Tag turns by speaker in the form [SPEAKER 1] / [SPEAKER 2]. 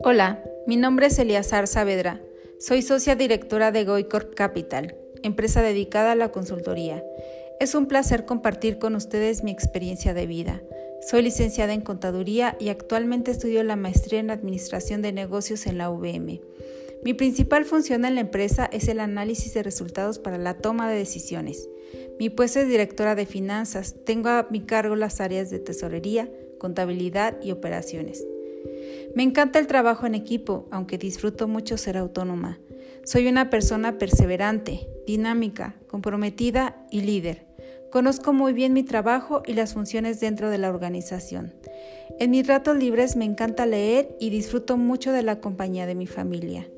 [SPEAKER 1] Hola, mi nombre es Eliazar Saavedra. Soy socia directora de Goicorp Capital, empresa dedicada a la consultoría. Es un placer compartir con ustedes mi experiencia de vida. Soy licenciada en contaduría y actualmente estudio la maestría en administración de negocios en la UVM. Mi principal función en la empresa es el análisis de resultados para la toma de decisiones. Mi puesto es directora de finanzas. Tengo a mi cargo las áreas de tesorería, contabilidad y operaciones. Me encanta el trabajo en equipo, aunque disfruto mucho ser autónoma. Soy una persona perseverante, dinámica, comprometida y líder. Conozco muy bien mi trabajo y las funciones dentro de la organización. En mis ratos libres me encanta leer y disfruto mucho de la compañía de mi familia.